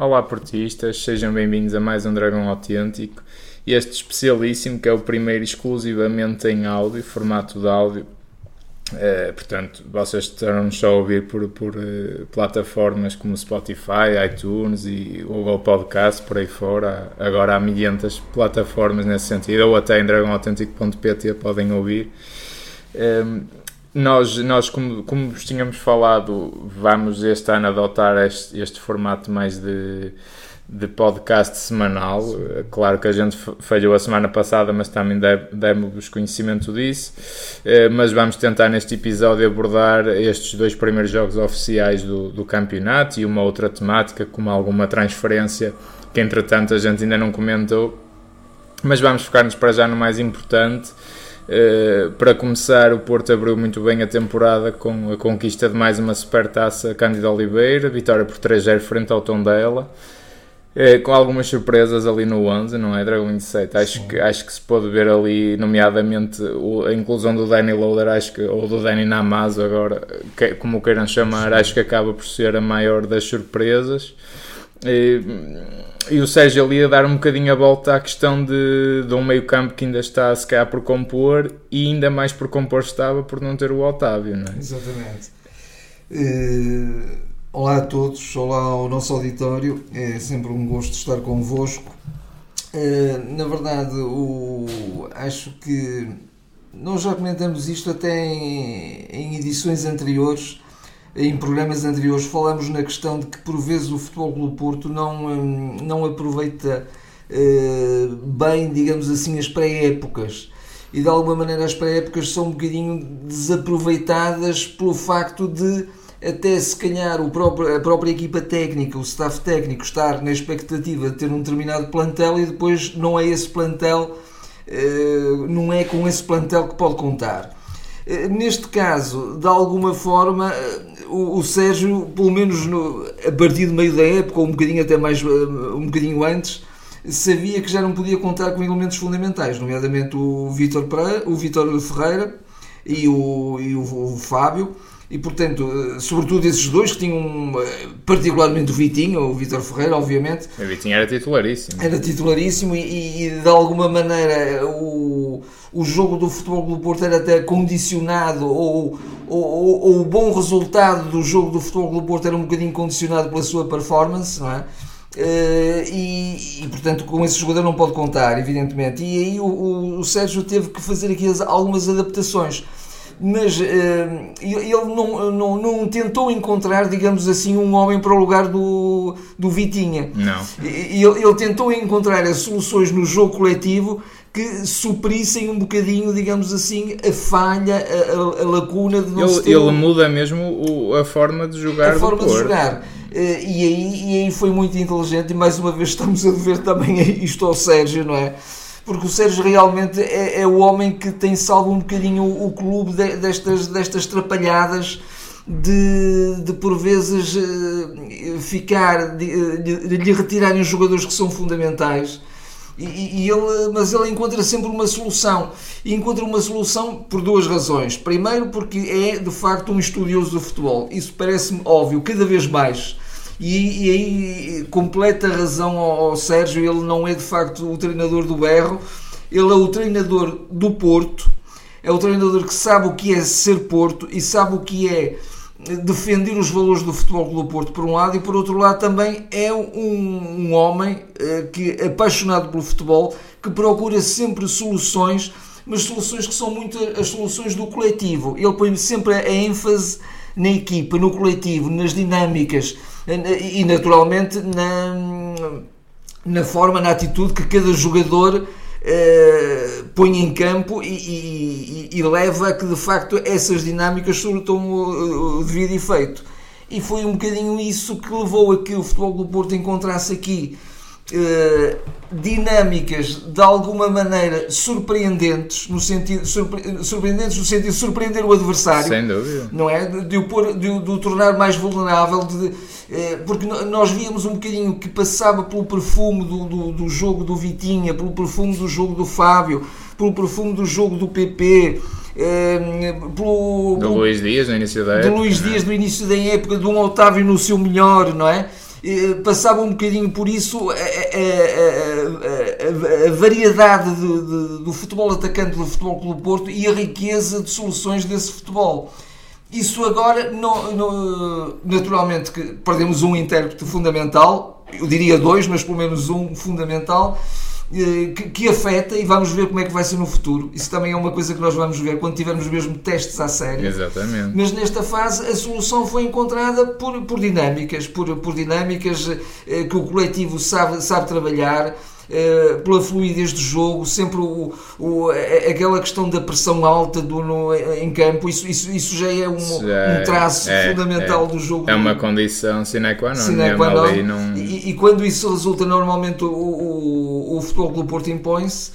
Olá portistas, sejam bem-vindos a mais um Dragão Autêntico. Este especialíssimo que é o primeiro exclusivamente em áudio, formato de áudio. Uh, portanto, vocês estarão só a ouvir por, por uh, plataformas como Spotify, iTunes e Google Podcast, por aí fora. Agora há milhentas plataformas nesse sentido, ou até em dragãoautêntico.pt podem ouvir. Um, ehm, nós, nós como, como vos tínhamos falado, vamos este ano adotar este, este formato mais de, de podcast semanal. Claro que a gente falhou a semana passada, mas também demos conhecimento disso. Eh, mas vamos tentar neste episódio abordar estes dois primeiros jogos oficiais do, do campeonato e uma outra temática, como alguma transferência que entretanto a gente ainda não comentou. Mas vamos focar-nos para já no mais importante Uh, para começar, o Porto abriu muito bem a temporada com a conquista de mais uma supertaça Cândido Oliveira, vitória por 3-0 frente ao Tondela, uh, com algumas surpresas ali no 11, não é? Dragão 27. Acho que, acho que se pode ver ali, nomeadamente, o, a inclusão do Danny Loader, acho que, ou do Danny Namazo, agora, que, como queiram chamar, Sim. acho que acaba por ser a maior das surpresas. E, e o Sérgio ali a dar um bocadinho a volta à questão de, de um meio campo que ainda está se calhar por compor e ainda mais por compor estava por não ter o Otávio, não é? Exatamente. Uh, olá a todos, olá ao nosso auditório, é sempre um gosto estar convosco. Uh, na verdade, o, acho que nós já comentamos isto até em, em edições anteriores em programas anteriores falamos na questão de que por vezes o Futebol Clube Porto não, hum, não aproveita uh, bem, digamos assim, as pré-épocas. E de alguma maneira as pré-épocas são um bocadinho desaproveitadas pelo facto de até se calhar o próprio, a própria equipa técnica, o staff técnico, estar na expectativa de ter um determinado plantel e depois não é esse plantel, uh, não é com esse plantel que pode contar. Eh, neste caso, de alguma forma, eh, o, o Sérgio, pelo menos no, a partir do meio da época, ou um bocadinho até mais, eh, um bocadinho antes, sabia que já não podia contar com elementos fundamentais, nomeadamente o Vítor o Vítor Ferreira e o, e o, o Fábio, e portanto, sobretudo esses dois que tinham, particularmente o Vitinho, o Vítor Ferreira, obviamente. O Vitinho era titularíssimo. Era titularíssimo e, e de alguma maneira o o jogo do Futebol do Porto era até condicionado ou, ou, ou, ou, o bom resultado do jogo do Futebol do Porto era um bocadinho condicionado pela sua performance, não é? Uh, e, e, portanto com esse jogador não pode contar, evidentemente. E aí o, o, o Sérgio teve que fazer aqui as, algumas adaptações, mas uh, ele não, não, não tentou encontrar, digamos assim, um homem para o lugar do, do Vitinha. Não. Ele, ele tentou encontrar as soluções no jogo coletivo que suprissem um bocadinho, digamos assim, a falha, a, a, a lacuna de ele, ter... ele muda mesmo o, a forma de jogar a forma de jogar eh, e aí, e aí foi muito inteligente e mais uma vez estamos a ver também isto ao Sérgio, não é? Porque o Sérgio realmente é, é o homem que tem salvo um bocadinho o, o clube de, destas, destas trapalhadas de, de por vezes eh, ficar, de, de, lhe retirarem os jogadores que são fundamentais e, e, ele, mas ele encontra sempre uma solução. E encontra uma solução por duas razões. Primeiro, porque é de facto um estudioso do futebol. Isso parece-me óbvio, cada vez mais. E, e aí completa razão ao, ao, Sérgio. Ele não é de facto o treinador do berro, ele é o treinador do Porto. É o treinador que sabe o que é ser Porto e sabe o que é defender os valores do Futebol Clube Porto por um lado e por outro lado também é um, um homem uh, que apaixonado pelo futebol que procura sempre soluções mas soluções que são muito as soluções do coletivo ele põe sempre a ênfase na equipa, no coletivo, nas dinâmicas e naturalmente na, na forma, na atitude que cada jogador uh, põe em campo e, e, e, leva a que de facto essas dinâmicas surtam o devido efeito. E foi um bocadinho isso que levou a que o Futebol do Porto encontrasse aqui uh, dinâmicas de alguma maneira surpreendentes no sentido surpre, surpreendentes no sentido de surpreender o adversário. Sem dúvida. Não é? De, de o pôr de, de, o tornar mais vulnerável de, eh, porque nós víamos um bocadinho que passava pelo perfume do, do, do, jogo do Vitinha pelo perfume do jogo do Fábio pelo perfume do jogo do PP eh, pelo, do Luís Dias no início da época do Luís é? Dias no início da época de um Otávio no seu melhor não é passava um bocadinho por isso a, a, a, a variedade de, de, do futebol atacante do Futebol Clube Porto e a riqueza de soluções desse futebol. Isso agora, naturalmente, que perdemos um intérprete fundamental, eu diria dois, mas pelo menos um fundamental, eh, que, que, afeta e vamos ver como é que vai ser no futuro. Isso também é uma coisa que nós vamos ver quando tivermos mesmo testes à série. Exatamente. Mas nesta fase a solução foi encontrada por, por dinâmicas, por, por dinâmicas eh, que o coletivo sabe, sabe trabalhar. Uh, pela fluidez do jogo, sempre o, o, aquela questão da pressão alta do, no, em campo, isso, isso, isso já é um, um traço é, fundamental é, do jogo. É uma condição sine qua non. Sine qua non. E, e, quando isso resulta, normalmente o, o, o futebol do Porto impõe-se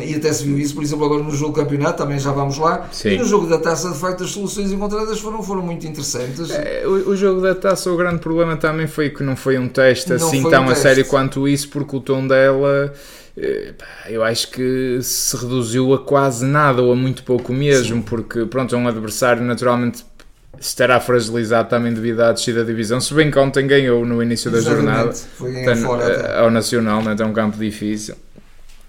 e até se viu isso, por exemplo, agora no jogo do campeonato, também já vamos lá. Sim. E no jogo da taça, de facto, as soluções encontradas foram, foram muito interessantes. É, o, o, jogo da taça, o grande problema também foi que não foi um teste não assim tão um a sério quanto isso, porque o tom dela eh, eu acho que se reduziu a quase nada ou a muito pouco mesmo, Sim. porque pronto, é um adversário naturalmente estará fragilizado também devido à descida da divisão, se bem que ontem ganhou no início da Exatamente. jornada Foi eh, ao Nacional, né? é um campo difícil.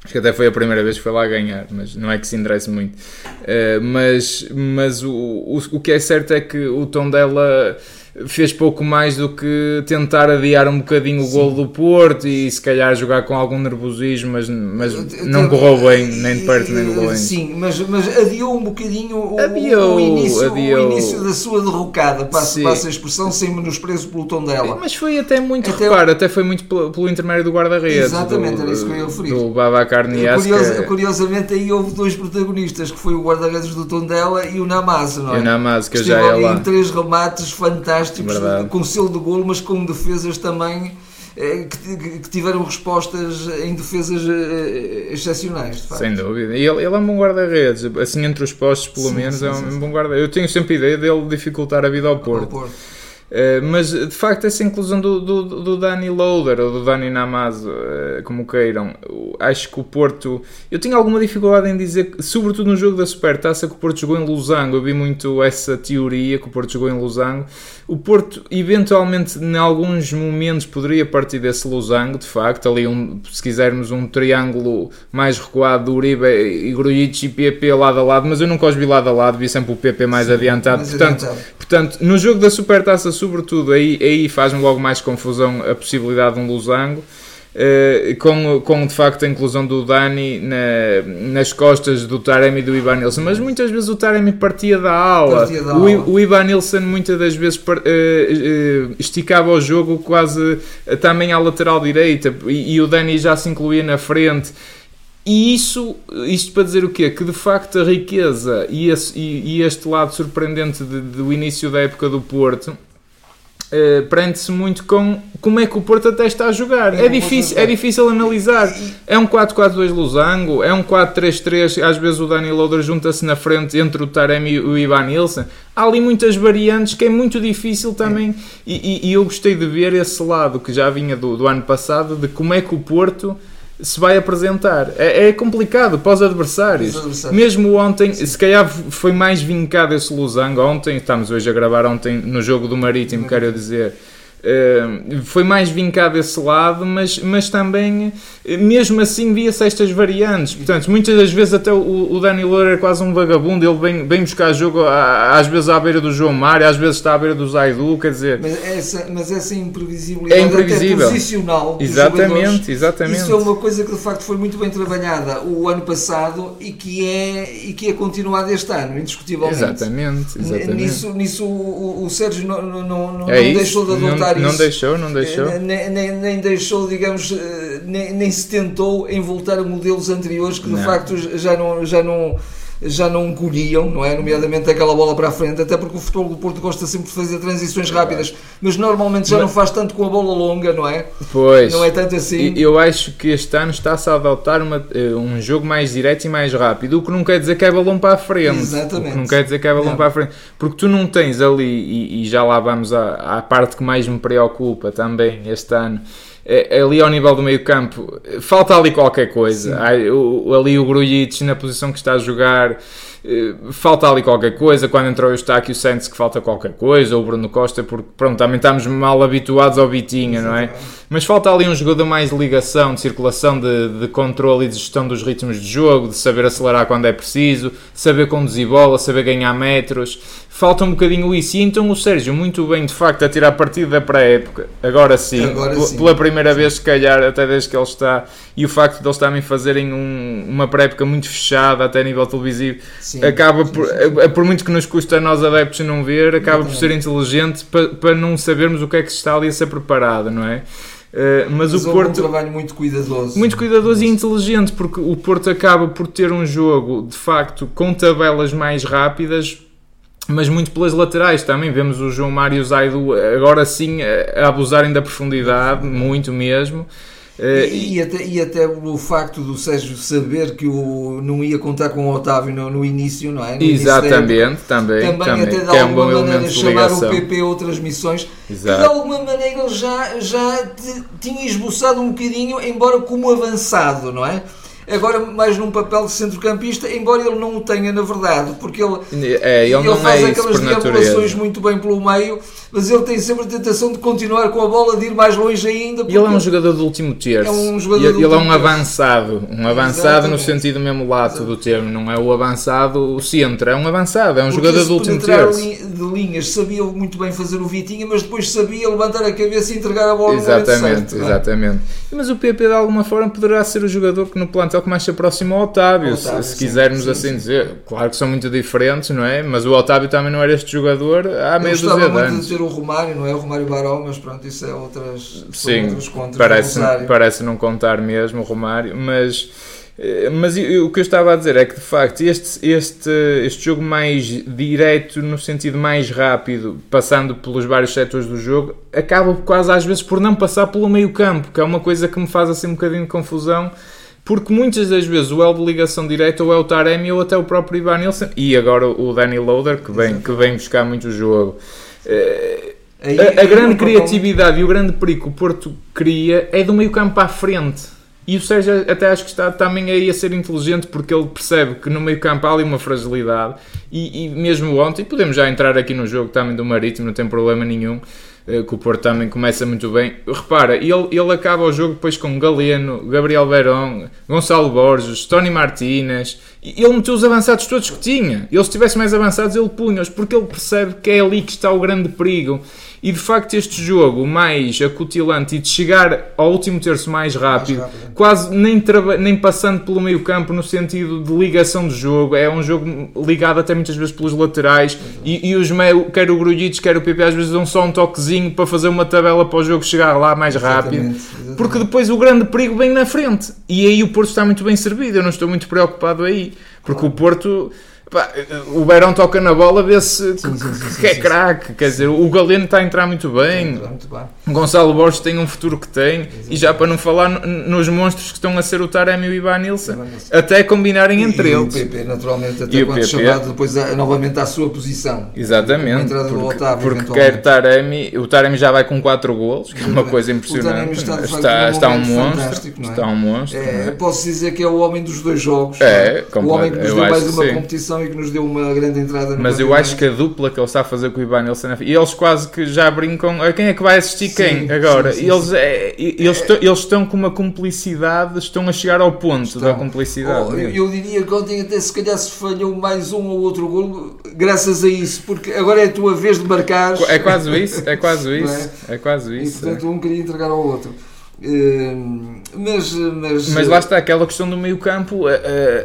Acho que até foi a primeira vez que foi lá ganhar, mas não é que se interesse muito. Uh, mas mas o, o, o que é certo é que o tom dela fez pouco mais do que tentar adiar um bocadinho o gol do Porto e se calhar jogar com algum nervosismo, mas, mas não correu bem, nem de perto nem de longe. Sim, mas, mas adiou um bocadinho o, adiou, o, início, adiou. o início da sua derrocada, passa, passa a expressão, sem menosprezo pelo tom dela. Mas foi até muito, até, repara, até foi muito pelo, pelo intermédio do guarda-redes. Exatamente, do, era isso que eu ia referir. Do Babacar Nias. Curiosamente aí houve dois protagonistas, que foi o guarda-redes do Tondela e o Namaz, não é? E o Namaz, que, que já é lá. em três remates fantásticos, Verdade. com selo de golo, mas com defesas também eh, que, que, tiveram respostas em defesas eh, excepcionais. Sem dúvida. E ele, ele é um bom guarda-redes, assim entre os postos, pelo sim, menos, sim, é um sim, bom guarda-redes. Eu tenho sempre a ideia dele dificultar a vida ao Porto. Ao Porto. Uh, mas de facto essa inclusão do, do, do Dani Loader ou do Dani Namazo, uh, como queiram, acho que o Porto. Eu tinha alguma dificuldade em dizer, sobretudo no jogo da Supertaça, que o Porto jogou em Losango. Eu vi muito essa teoria que o Porto jogou em Losango. O Porto, eventualmente, em alguns momentos, poderia partir desse Losango, de facto. Ali, um, se quisermos, um triângulo mais recuado do Uribe e Grujic e PP lado a lado, mas eu nunca os vi lado a lado, vi sempre o PP mais Sim, adiantado. Mais portanto, adiantado. portanto, no jogo da Supertaça sobretudo, aí, aí faz-me logo mais confusão a possibilidade de um losango. Uh, com, com de facto a inclusão do Dani na, nas costas do Taremi e do Ivan Nilsson, mas muitas vezes o Taremi partia da aula, partia da o, aula. o Ivan Nilsson muitas das vezes uh, uh, esticava o jogo quase também à lateral direita e, e o Dani já se incluía na frente. E isso, isto para dizer o quê? Que de facto a riqueza e, esse, e, e este lado surpreendente de, do início da época do Porto Uh, prende-se muito com como é que o Porto até está a jogar. É, é difícil, é difícil analisar. É um 4-4-2 losango, é um 4-3-3. Às vezes o Dani Loader junta-se na frente entre o Taremi e o Ivan Nilsson. Há ali muitas variantes que é muito difícil também. É. E, e, e, eu gostei de ver esse lado que já vinha do, do ano passado de como é que o Porto se vai apresentar. É, é complicado para os adversários. os adversários. Mesmo ontem, Sim. se calhar foi mais vincado esse losango. Ontem, estamos hoje a gravar ontem no jogo do Marítimo, quero dizer Uh, foi mais vincado esse lado, mas, mas também, mesmo assim, via-se estas variantes. Portanto, muitas das vezes até o, o Dani Loura é quase um vagabundo, ele vem, vem buscar jogo às vezes à beira do João Mário, às vezes está à beira do Zaidu, quer dizer... Mas essa, mas essa imprevisibilidade é imprevisível. posicional exatamente, exatamente. Isso é uma coisa que de facto foi muito bem trabalhada o ano passado e que é, e que é continuada este ano, indiscutivelmente. Exatamente, exatamente. Nisso, nisso o, o Sérgio não, não, não, é não deixou de adotar não deixou, não deixou. Eh, nem, nem, nem deixou, digamos, eh, nem, nem, se tentou em voltar a modelos anteriores que de não. facto já não, já não já não colhiam, não é? Nomeadamente aquela bola para a frente, até porque o futebol do Porto gosta sempre de fazer transições rápidas, mas normalmente já não faz tanto com a bola longa, não é? Pois. Não é tanto assim. Eu acho que este ano está-se a adotar uma, eh, um jogo mais direto e mais rápido, o que não quer dizer que é balão para a frente. Exatamente. O que não quer dizer que é balão não. para a frente. Porque tu não tens ali, e, e já lá vamos à, à parte que mais me preocupa também este ano, ali ao nível do meio campo, falta ali qualquer coisa. ali o Grujic na posição que está a jogar falta ali qualquer coisa. Quando entrou o Eustáquio, sente-se que falta qualquer coisa, ou o Bruno Costa, porque pronto, também estamos mal habituados ao Bitinha, não é? Mas falta ali um jogador mais de ligação, de circulação, de, de controle e de gestão dos ritmos de jogo, de saber acelerar quando é preciso, saber conduzir bola, saber ganhar metros. Falta um bocadinho isso. E então o Sérgio, muito bem, de facto, a tirar partido da pré-época, agora sim, Agora pela- sim. pela primeira vez, se calhar, até desde que ele está, e o facto de eles também fazerem um- uma pré-época muito fechada, até a nível televisivo, Sim, acaba sim, por, sim. eh, por muito que nos custa a nós adeptos não ver, acaba por ser inteligente para, para não sabermos o que é que se está ali a ser preparado, não é? Eh, mas, Mas o houve um Porto. trabalho muito cuidadoso. Muito cuidadoso e inteligente, porque o Porto acaba por ter um jogo, de facto, com tabelas mais rápidas, mas muito pelas laterais também. Vemos o João Mário Zaido agora sim a a abusarem da profundidade, muito mesmo. Eh, E, e até, e até o facto do Sérgio saber que o, não ia contar com o Otávio no, no início, não é? No. Exatamente, também, Também, também, até de que é um alguma maneira chamar o. PP a outras missões que de Exato. alguma maneira ele já, já te- tinha esboçado um bocadinho, embora como avançado, não é? Agora mais num papel de centrocampista, embora ele não o tenha na verdade, porque ele, É, ele, não faz é aquelas diabulações muito bem pelo meio, mas ele tem sempre a tentação de continuar com a bola, de ir mais longe ainda. E ele é um jogador do último terço. É um jogador E- do ele é um avançado. Um avançado no Exatamente. sentido mesmo lato do termo. Não é o avançado, o centro. É um avançado. É um Porque jogador do último terço. de linhas sabia muito bem fazer o Vitinha, mas depois sabia levantar a cabeça e entregar a bola no Exatamente, certo, é? exatamente. Mas o PP de alguma forma poderá ser o jogador que no plantel que mais se aproxima ao Otávio, Ao se- Otávio, se, sim, quisermos sim, assim sim. dizer. Claro que são muito diferentes, não é? Mas o Otávio também não era este jogador há gostava dúzia de muito anos. de ter o Romário, não é? O Romário Baró, mas pronto, isso é outras, Sim, outras parece, parece não contar mesmo o Romário, mas, eh, mas o que eu estava a dizer é que de facto este, este, este jogo mais direto, no sentido mais rápido, passando pelos vários setores do jogo, acaba quase às vezes por não passar pelo meio campo, que é uma coisa que me faz assim um bocadinho de confusão. Porque muitas das vezes o L de ligação direta ou é o Taremi ou até o próprio Ivan Nilsson e agora o Danny Loader que vem, que vem buscar muito o jogo. Eh, Aí- a, a aí grande criatividade e o grande perigo que o Porto cria é do meio campo para a frente. E o Sérgio até acho que está também aí a ser inteligente porque ele percebe que no meio campo há ali uma fragilidade e, e mesmo ontem, podemos já entrar aqui no jogo também do Marítimo, não tem problema nenhum, que o Porto também começa muito bem. Repara, ele, ele acaba o jogo depois com Galeno, Gabriel Verón, Gonçalo Borges, Tony Martínez, ele meteu os avançados todos que tinha. Ele se tivesse mais avançados ele punha-os, porque ele percebe que é ali que está o grande perigo. E de facto este jogo mais acutilante e de chegar ao último terço mais rápido, rápido. quase nem, nem passando pelo meio campo no sentido de ligação de jogo, é um jogo ligado até muitas vezes pelos laterais e, e os meio, quer o Grujic, quer o PP às vezes dão só um toquezinho para fazer uma tabela para o jogo chegar lá mais rápido. Exatamente, exatamente. Porque depois o grande perigo vem na frente. E aí o Porto está muito bem servido. Eu não estou muito preocupado aí. Porque o Porto. Pá, o Beirão toca na bola, vê-se que, sim, que é craque. Quer dizer, o Galeno está a entrar muito bem. Muito bem. Gonçalo Borges tem um futuro que tem. E já para não falar nos monstros que estão a ser o Taremi e o Ivan Nilsson. Até combinarem entre e eles. o PP, naturalmente, até E o quando chamado depois a- novamente à sua posição. Exatamente, entrada do porque, Otávio, porque quer Taremi, o Taremi já vai com 4 golos, que é uma coisa O impressionante. Está, está, num está um monstro, é? está um monstro. É, é? posso dizer que é o homem dos dois jogos. É, não o homem que nos deu Eu mais uma que sim. e que nos deu uma grande entrada no Mas eu acho que a dupla que ele está a fazer com o Ivan Nilsson é- e eles quase que já brincam a quem é que vai assistir Sim, quem sim, agora. sim, E eles, sim. é, e- eles, estão, eles estão com uma cumplicidade, estão a chegar ao ponto da Estão. cumplicidade. Oh, eu, eu diria que ontem até se calhar se falhou mais um ou outro golo graças a isso, porque agora é a tua vez de marcar. É quase isso, é quase Não isso, é quase E isso. portanto um queria entregar ao outro. Eh, mas, mas, Mas lá está aquela questão do meio campo, eh,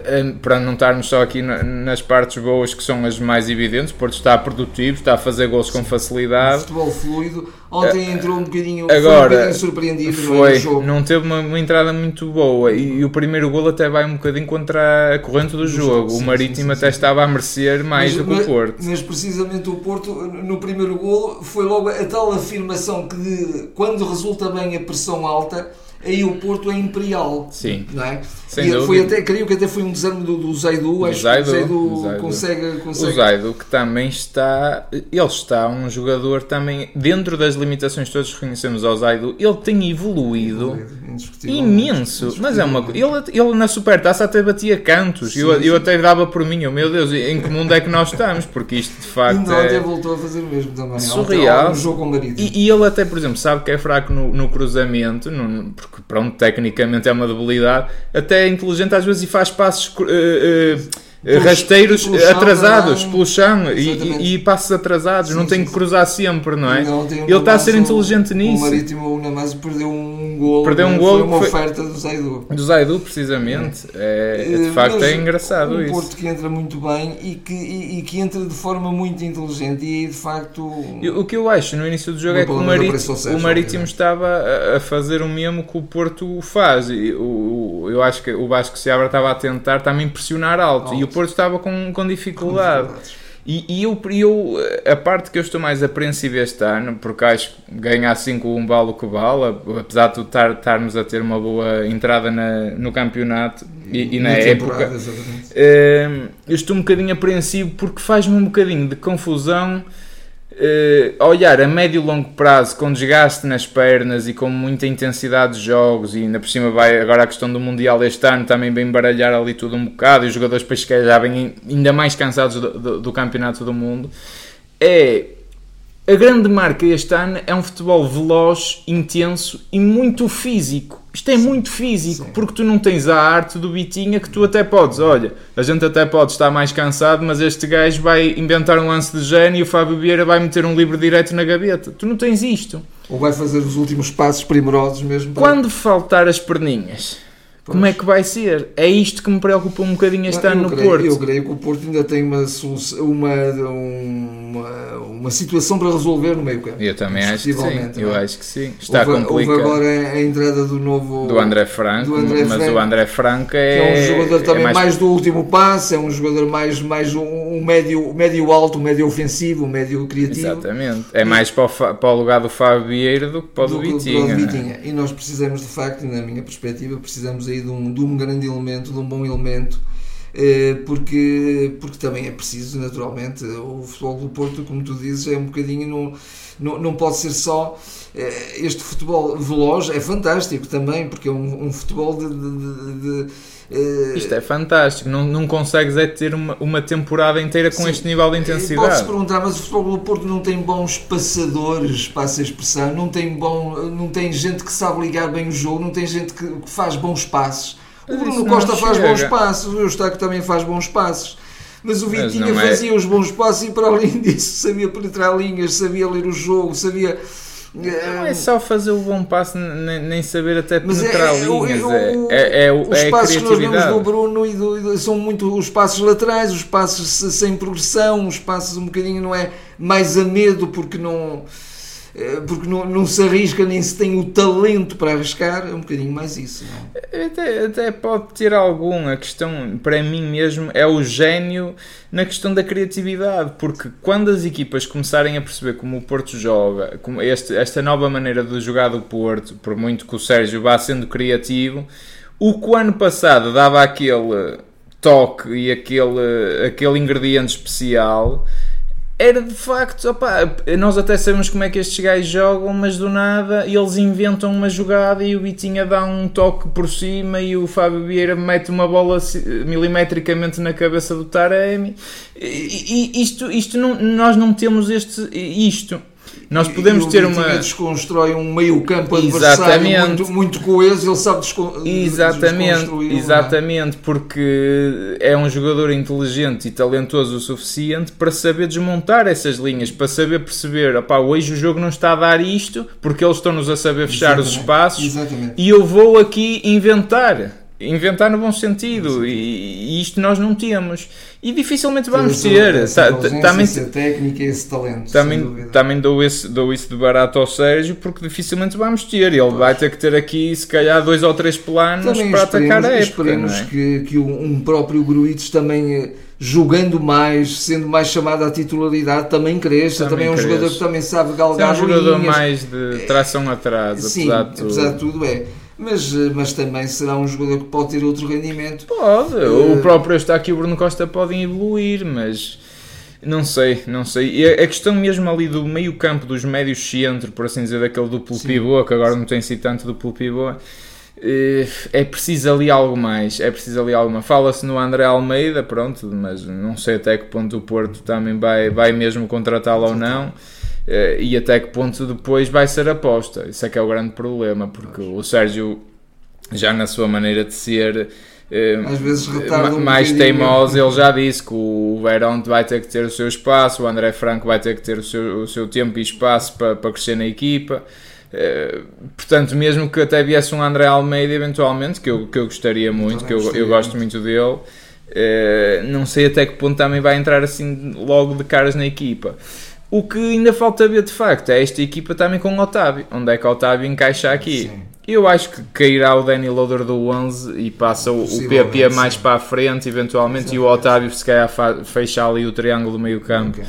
eh, para não estarmos só aqui na- nas partes boas que são as mais evidentes, Porto está produtivo, está a fazer gols com facilidade. futebol fluido. Ontem entrou um bocadinho, Agora, foi um bocadinho surpreendido é, Foi, no jogo. não teve uma, uma entrada muito boa e, e o primeiro gol até vai um bocadinho contra a corrente do, jogo. jogo, o Marítimo sim, sim, até estava a merecer mais do que o Porto. Mas precisamente o Porto, no primeiro golo, foi logo a tal afirmação que de- quando resulta bem a pressão alta, aí o Porto é imperial. Sim. Não é? Sem e foi até, creio que até foi um desarme do, do Zaidu, Do acho Zaidu, que o Zaidu, Zaidu. consegue. O consegue Zaido, que também está. Ele está um jogador também. Dentro das limitações que todos reconhecemos ao Zaido, ele tem evoluído. Imenso, mas é uma ele, ele na supertaça até batia cantos. eu, Sim, eu sim. até dava por mim, oh, meu Deus, em que mundo é que nós estamos? Porque isto de facto Ainda ontem é. voltou a fazer o mesmo também. Surreal. Um jogo com o marido. E, e ele até, por exemplo, sabe que é fraco no, no cruzamento, no- porque pronto, tecnicamente é uma debilidade, até é inteligente às vezes e faz passos eh, eh, Pelos- rasteiros pelo chão atrasados também. pelo chão e, e, passos atrasados, Sim, não tem que cruzar sempre, não é? Ainda ontem o Ele está a ser inteligente O nisso. Marítimo, o Namazo, perdeu um gol. Perdeu um não é? Foi uma foi- oferta do Zaidu. Do Zaidu, precisamente. É, de Eh, facto mas é engraçado um isso. Porto que entra muito bem e que, e, e que entra de forma muito inteligente e de facto O que eu acho no início do jogo é que o Marítimo, o Marítimo estava a- fazer o mesmo que o Porto faz. E o, o- eu acho que o Vasco Seabra estava a tentar também pressionar alto, e o Alto. Porto estava com, com dificuldade. E, e eu, eu, a parte que eu estou mais apreensivo este ano, porque acho que ganhar assim com um balo que vale, apesar de estar, estarmos a ter uma boa entrada na- no campeonato e, e na temporada, época. Hum, eu estou um bocadinho apreensivo porque faz-me um bocadinho de confusão eh, olhar a médio e longo prazo com desgaste nas pernas e com muita intensidade de jogos e ainda por cima vai agora a questão do Mundial este ano também bem baralhar ali tudo um bocado e os jogadores calhar já vêm ainda mais cansados do, do- do campeonato do mundo é a grande marca este ano é um futebol veloz, intenso e muito físico. Isto é muito físico, Sim. porque tu não tens a arte do Bitinha que tu até podes. Olha, a gente até pode estar mais cansado, mas este gajo vai inventar um lance de gênio e o Fábio Vieira vai meter um livro direto na gaveta. Tu não tens isto. Ou vai fazer os últimos passos primorosos mesmo. para- Quando faltar as perninhas, como é que vai ser? É isto que me preocupa um bocadinho este Não, ano no creio, Porto. Eu creio que o Porto ainda tem uma, uma, uma, uma situação para resolver no meio campo. Eu também acho que sim. Eu não é? acho que sim. Está houve, houve complicado. agora a entrada do novo. do André Franco, do André mas Franco, o André Franco que é, é um jogador também é mais... do último passe, é um jogador mais, mais um, um médio, médio alto, um médio ofensivo, um médio criativo. Exatamente. É mais para o, para o lugar do Fábio Vieira do que para o do, do Vitinha. do né? Vitinha. E nós precisamos, de facto, na minha perspectiva, precisamos aí de um, de um grande elemento, de um bom elemento, eh, porque, porque também é preciso, naturalmente, o futebol do Porto, como tu dizes, é um bocadinho, não, não, não pode ser só eh, este futebol veloz, é fantástico também, porque é um, um futebol de... de- de- eh, Isto é fantástico. Não, não consegues é ter uma, uma temporada inteira com Sim. este nível de Pode-se intensidade. perguntar, mas o futebol do Porto não tem bons passadores, passa a expressão, não tem, bom, não tem gente que sabe ligar bem o jogo, não tem gente que, que faz bons passes. O Mas Bruno Costa faz bons passos, o Eustáquio também faz bons passos. Mas o Mas Vitinha não é- fazia os bons passos e para além disso sabia penetrar linhas, sabia ler o jogo, sabia... Não eh, é só fazer o bom passo, nem, nem saber até Mas é- penetrar é o- linhas. é o- É, é, é, os é passos que nós vemos do Bruno e do, do- são muito os passos laterais, os passos se- sem progressão, os passos um bocadinho não é mais a medo porque não porque não, não se arrisca nem se tem o talento para arriscar, é um bocadinho mais isso. Não é? Até, até pode ter algum. A questão, para mim mesmo, é o gênio na questão da criatividade. Porque quando as equipas começarem a perceber como o Porto joga, como este, esta nova maneira de jogar do Porto, por muito que o Sérgio vá sendo criativo, o que o ano passado dava aquele toque e aquele, aquele ingrediente especial. Era de facto, opá, nós até sabemos como é que estes gajos jogam, mas do nada eles inventam uma jogada e o Bitinha dá um toque por cima e o Fábio Vieira mete uma bola milimetricamente na cabeça do Taremi. E, e isto, isto não, nós não temos este, isto. Nós podemos ter uma. desconstrói um meio campo adversário muito, muito coeso, ele sabe descon Exatamente, é? exatamente, porque é um jogador inteligente e talentoso o suficiente para saber desmontar essas linhas, para saber perceber, opá, hoje o jogo não está a dar isto, porque eles estão-nos a saber fechar os Exatamente, espaços Exatamente. e eu vou aqui inventar. Inventar no bom sentido, e, e isto nós não temos. E dificilmente vamos Essa- ter. essa Ta- inteligência, Também, essa técnica e esse talento. também, também dou, esse, dou isso de barato ao Sérgio, porque dificilmente vamos ter. Ele vai ter que ter aqui, se calhar, dois ou três planos Também para atacar a época. esperemos é? que, que um próprio Gruites também eh, jogando mais, sendo mais chamado à titularidade, também cresça. Também Também, é um cresça. jogador que também sabe É um galgar jogador linhas. mais de tração atrás, Sim, apesar de tudo. apesar de tudo é. Mas, mas também será um jogador que pode ter outro rendimento. Pode, uh, o próprio está aqui o Bruno Costa podem evoluir, mas não sei, não sei. E a questão mesmo ali do meio campo, dos médios centro, por assim dizer, daquele duplo Sim. pivô, que agora não tem sido tanto duplo pivô, eh, é preciso ali algo mais, é preciso ali algo mais. Fala-se no André Almeida, pronto, mas não sei até que ponto o Porto também vai, vai mesmo contratá-lo ou não. Eh, e até que ponto depois vai ser aposta. Isso é que é o grande problema, porque o Sérgio, já na sua maneira de ser, eh, às vezes retarda um mais teimoso, ele já disse que o Verón vai ter que ter o seu espaço, o André Franco vai ter que ter o seu, o seu tempo e espaço para, para crescer na equipa. Uh, portanto, mesmo que até viesse um André Almeida eventualmente, que eu, que eu gostaria muito, que eu, eu gosto muito dele, não sei até que ponto também vai entrar assim logo de caras na equipa. O que ainda falta ver de facto é esta equipa também com o Otávio. Onde é que o Otávio encaixa aqui? Sim. Eu acho que cairá o Danny Loader do 11 e passa o, o PP mais sim. para a frente, eventualmente, e o Otávio se calhar fecha ali o triângulo do meio campo. Okay.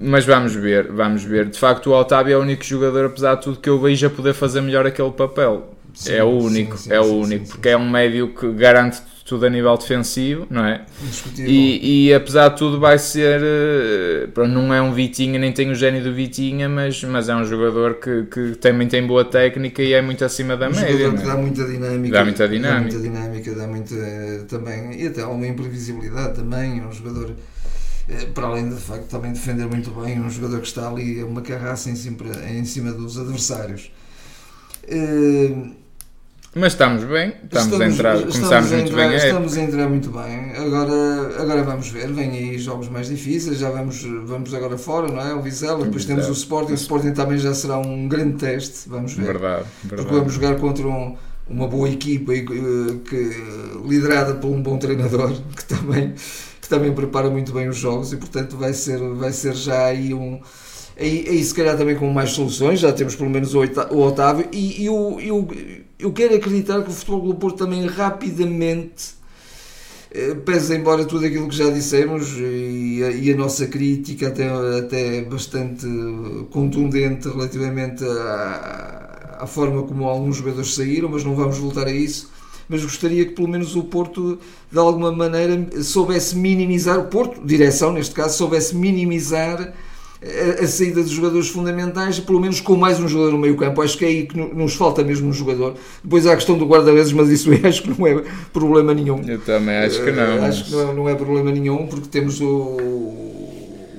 Mas vamos ver, vamos ver. De facto, o Otávio é o único jogador, apesar de tudo, que eu vejo a poder fazer melhor aquele papel. Sim, é o único, sim, sim, é o único, porque é um médio que garante tudo a nível defensivo, não é? E, e, apesar de tudo vai ser, eh, pronto, não é um Vitinha, nem tem o gênio do Vitinha, mas, mas é um jogador que, que também tem boa técnica e é muito acima da um média. Jogador que é? dá muita dinâmica. Dá muita dinâmica. Dá muita dinâmica, dá muita também, e até alguma imprevisibilidade também, é um jogador eh, para além de facto também defender muito bem, um jogador que está ali uma carraça em cima, em cima dos adversários. Uh, mas estamos bem, estamos, estamos a entrar, começámos muito entrar, bem. Estamos a entrar muito bem. Agora, agora vamos ver, vem aí jogos mais difíceis, já vamos, vamos agora fora, não é? O Vizela, depois temos o Sporting, o Sporting também já será um grande teste, vamos ver. Verdade, verdade. Porque vamos jogar contra um, uma boa equipa que, que, liderada por um bom treinador que também, que também prepara muito bem os jogos e portanto vai ser, vai ser já aí um aí, aí se calhar também com mais soluções, já temos pelo menos o, Otávio e, e, o, e o eu quero acreditar que o Futebol do Porto também rapidamente, eh, pese embora tudo aquilo que já dissemos e a, e a nossa crítica até, até bastante contundente relativamente à, à forma como alguns jogadores saíram, mas não vamos voltar a isso. Mas gostaria que pelo menos o Porto de alguma maneira soubesse minimizar, o Porto, direção neste caso, soubesse minimizar a, a, saída dos jogadores fundamentais, pelo menos com mais um jogador no meio campo. Acho que é aí que nos falta mesmo um jogador. Depois há a questão do guarda-redes, mas isso acho que não é problema nenhum. Eu também acho que não. Uh, acho que não, não é problema nenhum, porque temos o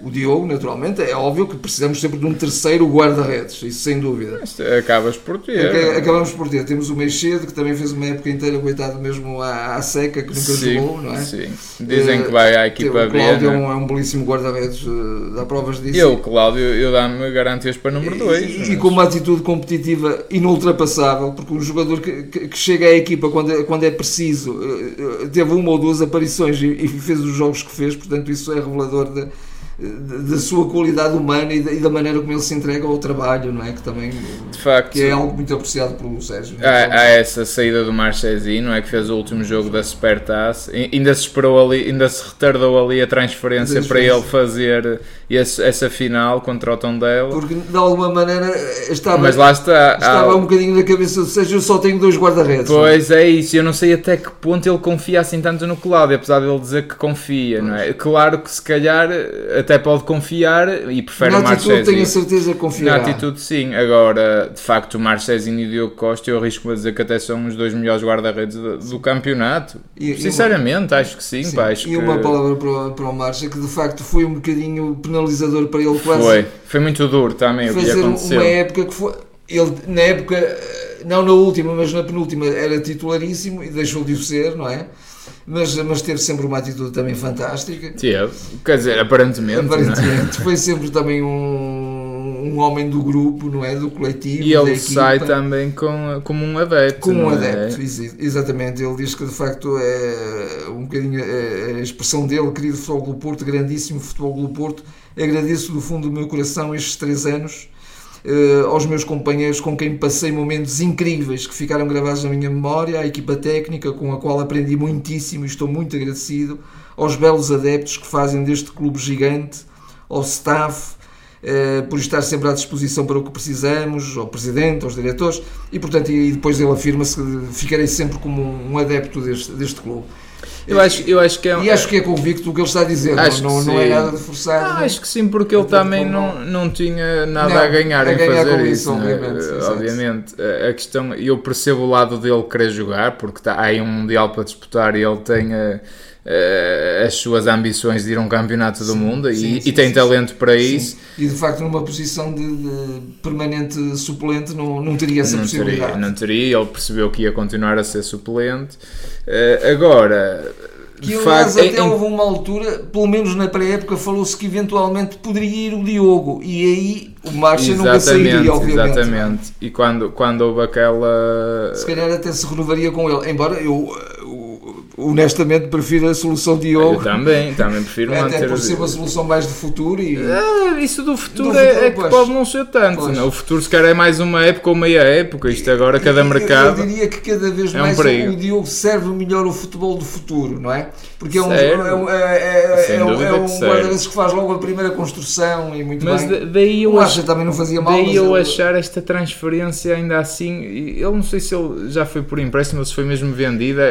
o Diogo, naturalmente, é óbvio que precisamos sempre de um terceiro guarda-redes, isso sem dúvida. Acabas por ter. Acabamos por ter. Temos o Meixedo, que também fez uma época inteira, coitado mesmo, à, à seca, que nunca sim, jogou, não é? Sim. Dizem que vai à equipa B. O Cláudio é? é um, é um belíssimo guarda-redes, uh, dá provas disso. Eu, Cláudio, eu dá-me garantias para número 2. E, mas... e, com uma atitude competitiva inultrapassável, porque um jogador que, que, que chega à equipa quando é, quando é preciso, uh, teve uma ou duas aparições e, e fez os jogos que fez, portanto, isso é revelador de da sua qualidade humana e da, e da, maneira como ele se entrega ao trabalho, não é? Que também de facto, que é algo muito apreciado pelo Sérgio. Há, há essa saída do Marchesi, não é? Que fez o último jogo da Supertaça, ainda se esperou ali, ainda se retardou ali a transferência para ele fazer esse, essa final contra o Tondela. Porque de alguma maneira estava, Mas lá está, estava há... um bocadinho na cabeça do Sérgio, eu só tenho dois guarda-redes. Pois é? é isso, eu não sei até que ponto ele confia assim tanto no Cláudio, apesar de ele dizer que confia, pois. não é? Claro que se calhar até pode confiar e prefere Na o Marchesi. tenho a certeza que confiará. Na atitude, sim. Agora, de facto, o Marchesi e o Diogo Costa, eu arrisco-me a dizer que até são os dois melhores guarda-redes do, do, campeonato. E, Sinceramente, uma... acho que sim. sim. Pá, acho e que... uma palavra para o, para o Marcha, que de facto foi um bocadinho penalizador para ele quase. Foi, foi muito duro também o que aconteceu. uma época que foi... Ele, na época, não na última, mas na penúltima, era titularíssimo e deixou de o ser, não é? Mas, mas teve sempre uma atitude também fantástica. Teve, quer dizer, aparentemente. É? Aparentemente, é? foi sempre também um, um homem do grupo, não é? Do coletivo. E ele sai também com, como um adepto. Como um é? adepto, é? exatamente. Ele diz que de facto é um bocadinho é, a expressão dele, querido Futebol do Porto, grandíssimo Futebol do Porto. Agradeço do fundo do meu coração estes três anos uh, aos meus companheiros com quem passei momentos incríveis que ficaram gravados na minha memória, à equipa técnica com a qual aprendi muitíssimo e estou muito agradecido, aos belos adeptos que fazem deste clube gigante, ao staff, Uh, por estar sempre à disposição para o que precisamos, ao Presidente, aos diretores, e portanto, e depois ele afirma-se que ficarei sempre como um adepto deste, deste clube. Eu acho, eu acho que é, e acho que é convicto o que ele está a dizer, acho não, não, é nada de forçado. Ah, acho que sim, porque ele também não, não tinha nada não, a ganhar a em ganhar fazer isso. isso né? obviamente, obviamente. A questão, eu percebo o lado dele querer jogar, porque está, há aí um Mundial para disputar e ele tem. Uh, as suas ambições de ir a um campeonato do sim, mundo sim, e, sim, e, tem talento para isso. E de facto, numa posição de, de permanente suplente, não, não teria essa não possibilidade. Teria, não teria, ele percebeu que ia continuar a ser suplente. Uh, agora. Que aliás facto, até em, houve uma altura, pelo menos na pré-época, falou-se que eventualmente poderia ir o Diogo e aí o Marcha nunca sairia, obviamente. Exatamente, e quando, quando houve aquela. Se calhar até se renovaria com ele, embora eu honestamente prefiro a solução Diogo. Eu também, também prefiro Até manter. Até por ser uma solução mais de futuro e. Ah, isso do futuro, do é, futuro é, que pode não ser tanto. Não? O futuro, se calhar, é mais uma época ou meia época. Isto agora, cada mercado. Eu diria que cada vez é mais um o Diogo serve melhor o futebol do futuro, não é? Porque é um, é um, é, é, é um, é um guarda-redes que faz logo a primeira construção e muito Mas bem. daí eu acho, também não fazia mal. Daí eu achar esta transferência ainda assim. Ele não sei se ele já foi por empréstimo ou se foi mesmo vendida.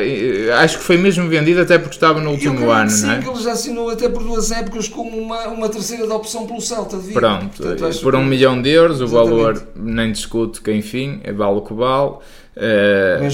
Acho que foi mesmo vendida até porque estava no último ano, sim, não é? que ele já assinou até por duas épocas como uma, uma terceira de opção pelo Celta de Vigo. Pronto, Portanto, por um que... milhão de euros, Exatamente. o valor nem discuto que enfim, é vale o que vale. Uh,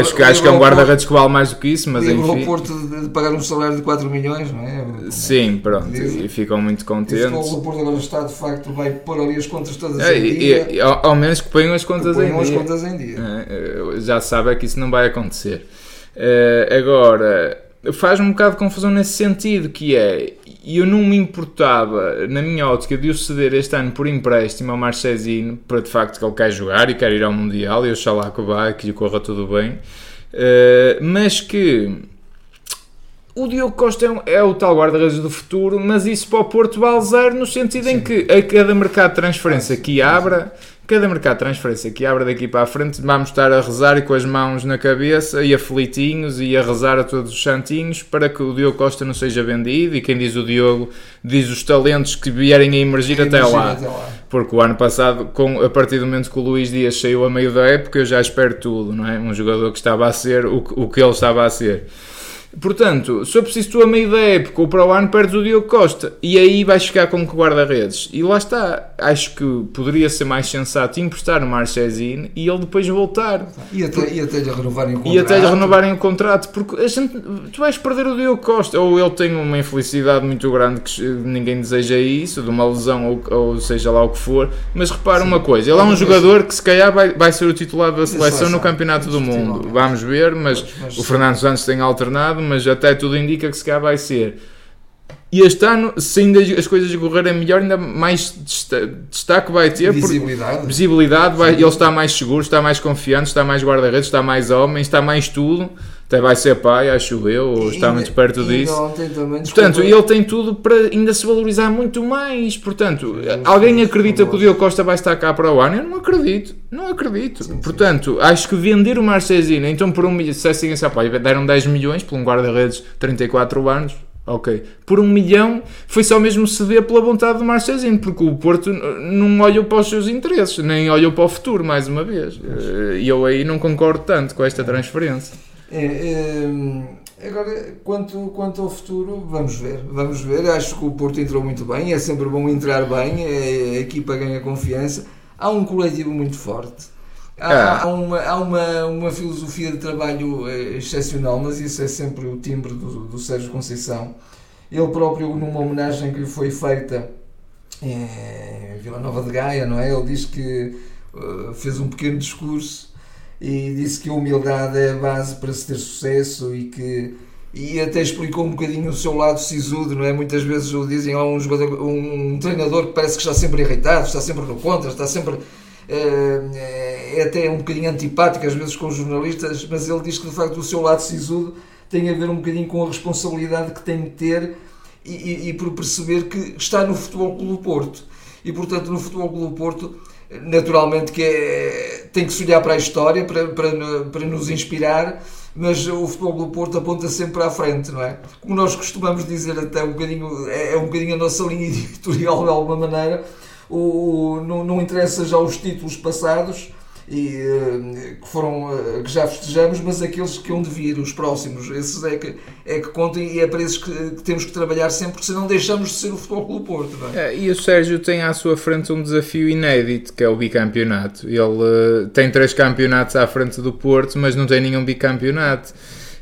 acho, que, acho que é um guarda-redes que vale mais do que isso, mas enfim. o Porto de, pagar um salário de 4 milhões, não é? Sim, pronto, e, ficam muito contentes. O Porto agora está, de facto, vai pôr ali as contas todas é, em dia. E, ao, ao, menos que ponham as contas, que ponham em, as dia. contas em dia. É, já sabe é que isso não vai acontecer. Uh, agora, faz um bocado de confusão nesse sentido, que é, eu não me importava, na minha ótica, de o ceder este ano por empréstimo ao Marchezinho, para de facto que ele quer jogar e quer ir ao Mundial, e oxalá que vá, que lhe corra tudo bem, uh, mas que o Diogo Costa é, um, é o tal guarda-redes do futuro, mas isso para o Porto vale zero, no sentido Sim. em que a cada mercado de transferência que abra cada mercado de transferência que abre daqui para a frente, vamos estar a rezar e com as mãos na cabeça e aflitinhos e a rezar a todos os santinhos para que o Diogo Costa não seja vendido. E quem diz o Diogo diz os talentos que vierem a emergir, até, emergir lá. até, lá. Porque o ano passado, com, a partir do momento que o Luís Dias saiu a meio da época, eu já espero tudo, não é? Um jogador que estava a ser o, o que ele estava a ser. Portanto, se eu preciso tu a meio da época ou para o ano, perdes o Diogo Costa e aí vais ficar com que guarda-redes. E lá está, acho que poderia ser mais sensato emprestar o Marchesine e ele depois voltar. E até, e até lhe renovarem o contrato. E até lhe renovarem o contrato, porque a gente, tu vais perder o Diogo Costa. Ou ele tem uma infelicidade muito grande que ninguém deseja isso, de uma lesão ou, ou seja lá o que for. Mas repara Sim. uma coisa: ele é um jogador que se calhar vai, vai ser o titular da seleção no Campeonato do Mundo. Vamos ver, mas, mas o Fernando Santos tem alternado mas até tudo indica que se calhar vai ser. E este ano, se ainda as coisas correrem melhor, ainda mais destaque vai ter. Visibilidade. visibilidade, vai, ele está mais seguro, está mais confiante, está mais guarda-redes, está mais homem, está mais tudo até vai ser pai, acho eu, ou está ainda, muito perto disso. Também, Portanto, ele tem tudo para ainda se valorizar muito mais. Portanto, sim, alguém sim, acredita sim, que o Diogo Costa vai estar cá para o ano? Eu não acredito, não acredito. Portanto, acho que vender o Marcesino, então por um milhão, se assim, pá, deram 10 milhões por um guarda-redes de 34 anos, Ok. Por um milhão foi só mesmo ceder pela vontade do Marchezinho, porque o Porto não olhou para os seus interesses, nem olhou para o futuro, mais uma vez. Eh, e eu aí não concordo tanto com esta transferência. É, é, agora, quanto, quanto ao futuro, vamos ver. Vamos ver. Acho que o Porto entrou muito bem. É sempre bom entrar bem. É, a equipa ganha confiança. Há um coletivo muito forte. Há, é. há, uma, há uma, uma filosofia de trabalho eh, excepcional, mas isso é sempre o timbre do, do Sérgio Conceição. Ele próprio, numa homenagem que lhe foi feita em Vila Nova de Gaia, não é? Ele diz que uh, fez um pequeno discurso e disse que a humildade é a base para se ter sucesso e que e até explicou um bocadinho o seu lado sisudo, não é? Muitas vezes o dizem há um, jogador, um treinador que parece que está sempre irritado, está sempre no contra, está sempre é, é até um bocadinho antipático às vezes com os jornalistas, mas ele diz que de facto o seu lado sisudo tem a ver um bocadinho com a responsabilidade que tem de ter e, e, e por perceber que está no Futebol Clube Porto. E portanto no Futebol Clube Porto naturalmente que é, tem que se olhar para a história para, para, para nos inspirar, mas o Futebol do Porto aponta sempre para a frente, não é? Como nós costumamos dizer até um bocadinho, é, é um bocadinho a nossa linha editorial de alguma maneira, o, não, não interessa já os títulos passados e, eh, que, foram, eh, que já festejamos, mas aqueles que hão de vir, os próximos, esses é que, é que contam e é para esses que, que temos que trabalhar sempre, porque senão deixamos de ser o Futebol Clube Porto. É? É, e o Sérgio tem à sua frente um desafio inédito, que é o bicampeonato. Ele uh, tem três campeonatos à frente do Porto, mas não tem nenhum bicampeonato.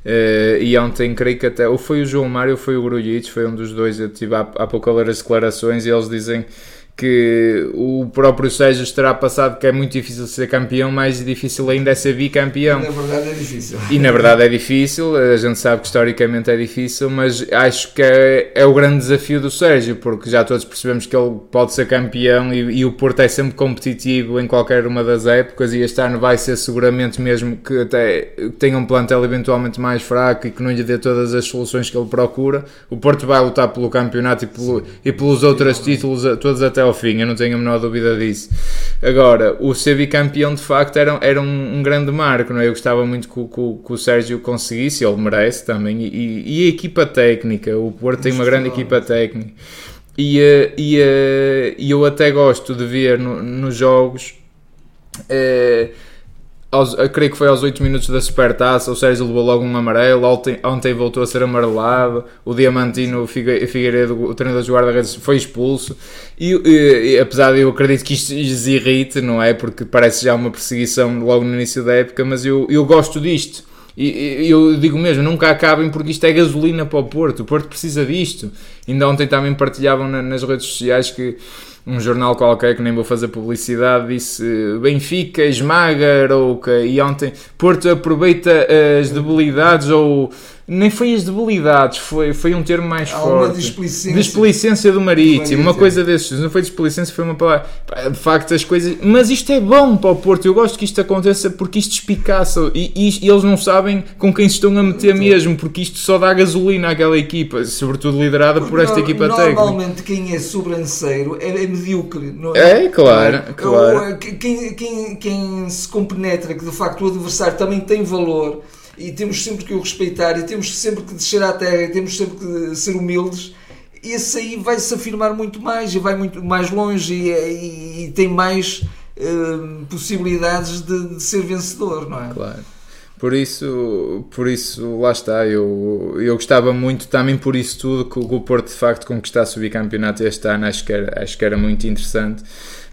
Uh, e ontem creio que até ou foi o João Mário ou foi o Grujic, foi um dos dois. Eu tive há, há pouco a ler as declarações e eles dizem que o próprio Sérgio terá passado que é muito difícil ser campeão, mais difícil ainda é ser bicampeão. E na verdade é difícil. E na verdade é difícil, a gente sabe que historicamente é difícil, mas acho que é, é o grande desafio do Sérgio, porque já todos percebemos que ele pode ser campeão e, e, o Porto é sempre competitivo em qualquer uma das épocas e este ano vai ser seguramente mesmo que até tenha um plantel eventualmente mais fraco e que não lhe dê todas as soluções que ele procura. O Porto vai lutar pelo campeonato e, pelo, e pelos outros títulos todos até ao fim, eu não tenho a menor dúvida disso. Agora, o ser bicampeão de facto era, era um, um grande marco, não é? Eu gostava muito que, que, que, o Sérgio conseguisse, ele merece também, e, e a equipa técnica, o Porto tem uma grande equipa técnica. E, eh, e, eh, e eu até gosto de ver no, nos jogos. Eh, aos, creio que foi aos 8 minutos da supertaça, o Sérgio levou logo um amarelo, ontem, ontem voltou a ser amarelado, o Diamantino Figueiredo, o treinador dos guarda-redes, foi expulso, e, e, e, apesar de eu acredito que isto lhes irrite, não é, porque parece já uma perseguição logo no início da época, mas eu, eu gosto disto, e eu digo mesmo, nunca acabem porque isto é gasolina para o Porto, o Porto precisa disto, ainda ontem também partilhavam nas redes sociais que um jornal qualquer que nem vou fazer publicidade disse Benfica esmaga Arouca e ontem Porto aproveita as debilidades ou nem foi as debilidades, foi, foi um termo mais Há forte. Uma displicência. displicência do marítimo, uma coisa desses. Não foi displicência, foi uma palavra. De facto, as coisas. Mas isto é bom para o Porto. Eu gosto que isto aconteça porque isto espicaça e, e, e eles não sabem com quem se estão a meter mesmo, porque isto só dá gasolina àquela equipa, sobretudo liderada porque por esta equipa normalmente, técnica. Normalmente, quem é sobranceiro é, é medíocre. Não é? é, claro. É? claro. Quem, quem, quem se compenetra que de facto o adversário também tem valor e temos sempre que o respeitar e temos sempre que descer à terra e temos sempre que ser humildes esse aí vai se afirmar muito mais e vai muito mais longe e, e, e tem mais uh, possibilidades de, de, ser vencedor, não é? Claro. Por isso, por isso lá está, eu, eu gostava muito também por isso tudo que o Porto de facto conquistasse o bicampeonato este ano, acho que era, acho que era muito interessante,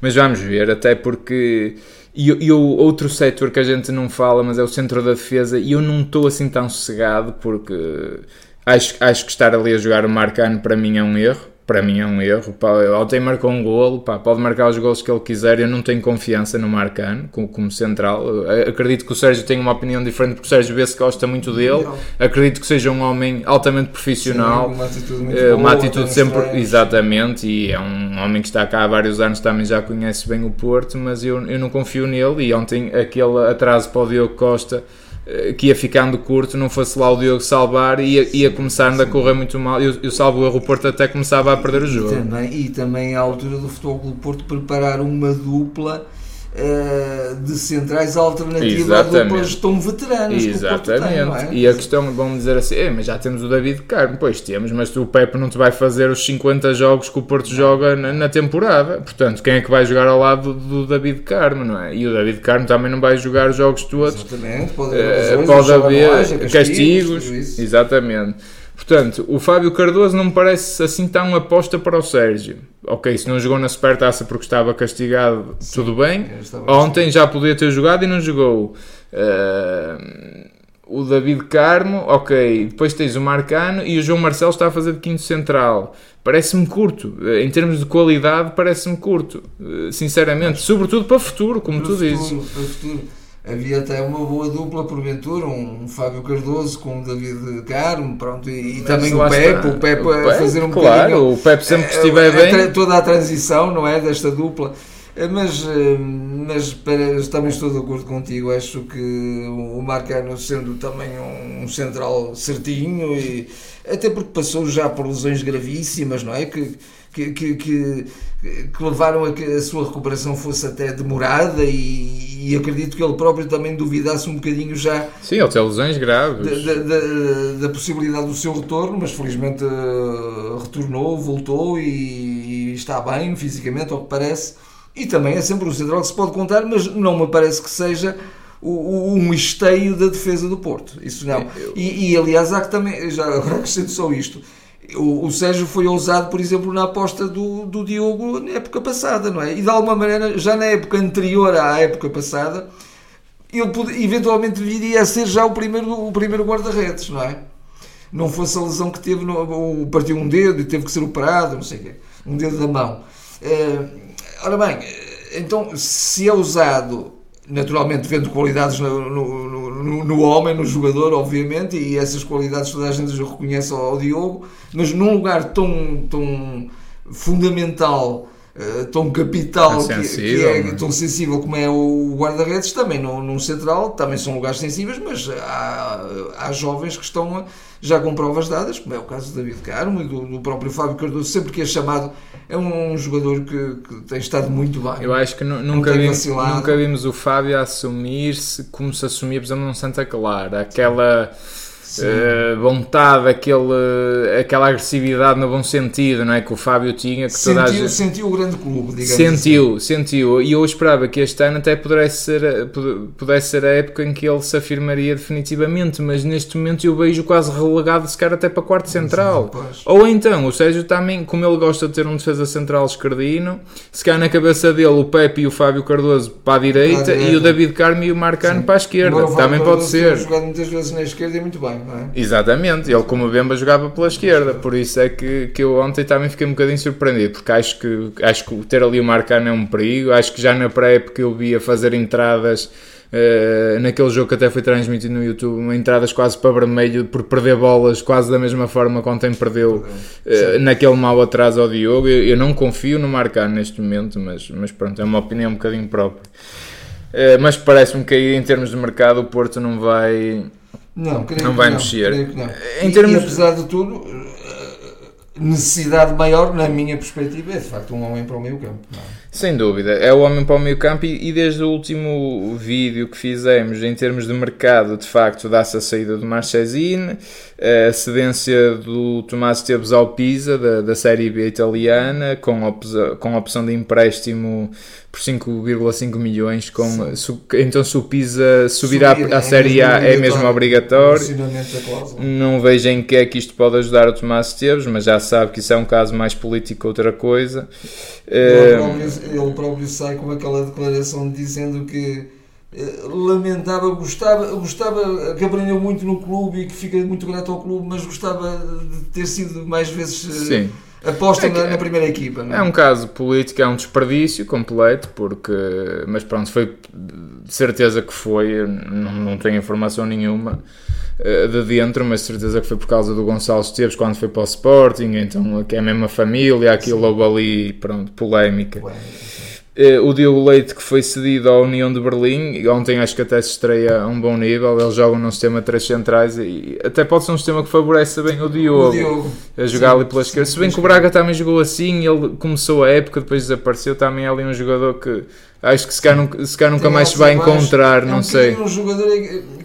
mas vamos ver, até porque e, o outro setor que a gente não fala, mas é o centro da defesa, e eu não estou assim tão sossegado porque acho, acho que estar ali a jogar o Marcano para mim é um erro para mim é um erro. Pá, ontem marcou um golo, pá, pode marcar os golos que ele quiser. Eu não tenho confiança no Marcano como, como central. Acredito que o Sérgio tem uma opinião diferente porque o Sérgio vê se gosta muito dele. Acredito que seja um homem altamente profissional, Sim, uma atitude, muito eh, uma atitude sempre exatamente. E é um homem que está cá há vários anos, também já conhece bem o Porto, mas eu, eu não confio nele. E ontem aquele atraso para o Diogo Costa que ia ficando curto, não fosse lá o Diogo salvar, ia, ia começando a correr muito mal. E o salvo o erro, o Porto até começava a perder o jogo. E também, e também à altura do Futebol do Porto preparar uma dupla uh, de centrais alternativa Exatamente. a duplas tão veteranas Exatamente. Tem, é? E a questão, vamos dizer assim, é, mas já temos o David Carmo, pois temos, mas o Pepe não te vai fazer os 50 jogos que o Porto joga na, na temporada. Portanto, quem é que vai jogar ao lado do, do David Carmo, não é? E o David Carmo também não vai jogar os jogos todos. Exatamente, pode haver, uh, pode haver castigos, castigos exatamente. Portanto, o Fábio Cardoso não me parece assim tão aposta para o Sérgio. Ok, se não jogou na Supertaça porque estava castigado, Sim, tudo bem. Ontem já podia ter jogado e não jogou. Uh, o David Carmo, ok. Depois tens o Marcano e o João Marcelo está a fazer de quinto central. Parece-me curto. Em termos de qualidade, parece-me curto. Uh, sinceramente. Sobretudo para o futuro, como para tu futuro, dizes. Para o futuro havia até uma boa dupla porventura, um Fábio Cardoso com o David Carmo, pronto, e, e também o Pepe, o Pepe a fazer um claro, bocadinho. o Pepe sempre que eh, estiver bem. Toda a transição, não é? Desta dupla. Eh, mas, eh, mas para, também estou de acordo contigo, acho que o Marcano sendo também um central certinho e até porque passou já por lesões gravíssimas, não é? Que, que, que, que, que levaram a que a sua recuperação fosse até demorada e, e, acredito que ele próprio também duvidasse um bocadinho já. Sim, ele tem lesões graves. Da, da, da, da, possibilidade do seu retorno, mas felizmente uh, retornou, voltou e, está bem fisicamente, ao que parece, e também é sempre um central que se pode contar, mas não me parece que seja um esteio da defesa do Porto. Isso não. E, e aliás, há que também, já acrescento só isto. O, Sérgio foi ousado, por exemplo, na aposta do, do Diogo na época passada, não é? E de alguma maneira, já na época anterior à época passada, ele eventualmente viria a ser já o primeiro, o primeiro guarda-redes, não é? Não fosse a lesão que teve, no, partiu um dedo e teve que ser operado, não sei o quê, um dedo da mão. Uh, ora bem, então, se é usado naturalmente vendo qualidades no, no, no, no, homem, no jogador, obviamente, e essas qualidades toda a gente reconhece ao, ao Diogo, mas num lugar tão, tão fundamental, uh, tão capital, que, que, é tão sensível como é o guarda-redes, também num, num central, também são lugares sensíveis, mas há, há jovens que estão já com provas dadas, como é o caso do David Carmo e do, do próprio Fábio Cardoso, sempre que é chamado é um jogador que, que, tem estado muito bem. Eu acho que nunca, vimos, nunca vimos o Fábio assumir-se como se assumia, por exemplo, num Santa Clara. Aquela uh, vontade, aquele, aquela agressividade no bom sentido, não é? Que o Fábio tinha. Que sentiu, gente... sentiu o grande clube, digamos Sentiu, assim. sentiu. E eu esperava que este ano até pudesse ser, pudesse ser a época em que ele se afirmaria definitivamente, mas neste momento eu vejo quase relegado, se calhar até para quarto central. Ou então, o Sérgio também, como ele gosta de ter um defesa central esquerdino, se calhar na cabeça dele o Pepe e o Fábio Cardoso para a direita, para a direita. e o David Carmo e o Marcano Sim. para a esquerda. Também pode ser. jogado muitas vezes na esquerda e muito bem é? Exatamente, ele como Bemba jogava pela esquerda, por isso é que, que eu ontem também fiquei um bocadinho surpreendido, porque acho que, acho que ter ali o Marcano é um perigo, acho que já na pré-época eu via fazer entradas Uh, naquele jogo que até foi transmitido no YouTube, entradas quase para vermelho por perder bolas, quase da mesma forma que ontem perdeu uh, naquele mal atrás ao Diogo. Eu, eu, não confio no Marcano neste momento, mas, mas pronto, é uma opinião um bocadinho própria. Uh, mas parece-me que aí em termos de mercado o Porto não vai não, não vai não, mexer. Em e, termos... e apesar de tudo, eh, necessidade maior, na minha perspectiva, é de facto um homem para o meio campo. Não. Sem dúvida, é o homem para o meio campo e, e, desde o último vídeo que fizemos em termos de mercado, de facto dá-se a saída do Marchesine, a cedência do Tomás Esteves ao Pisa, da, da Série B italiana, com, opção, com opção de empréstimo por 5,5 milhões. Com, su, então, se o Pisa subir, à, é Série A, é mesmo obrigatório. Não vejo em que é que isto pode ajudar o Tomás Esteves, mas já sabe que isso é um caso mais político que outra coisa. Ele próprio, ele próprio sai com aquela declaração dizendo que eh, lamentava, gostava, gostava que aprendeu muito no clube e que fica muito grato ao clube, mas gostava de ter sido mais vezes eh, Sim. aposta é na, na, primeira equipa. É? é? um caso político, é um desperdício completo, porque, mas pronto, foi de certeza que foi, não, não tenho informação nenhuma eh, de dentro, mas certeza que foi por causa do Gonçalo Esteves quando foi para o Sporting, então que é a mesma família, aquilo houve ali, pronto, polémica. polémica. Eh, o Diogo Leite que foi cedido à União de Berlim, ontem acho que até se estreia a um bom nível, eles jogam num sistema de três centrais e até pode ser um sistema que favorece bem o Diogo, o Diogo. a jogar sim, ali pela esquerda. Se bem que o Braga também jogou assim, ele começou a época, depois desapareceu, também é ali um jogador que acho que se calhar, nunca, se calhar nunca mais se vai encontrar, é não um sei. um jogador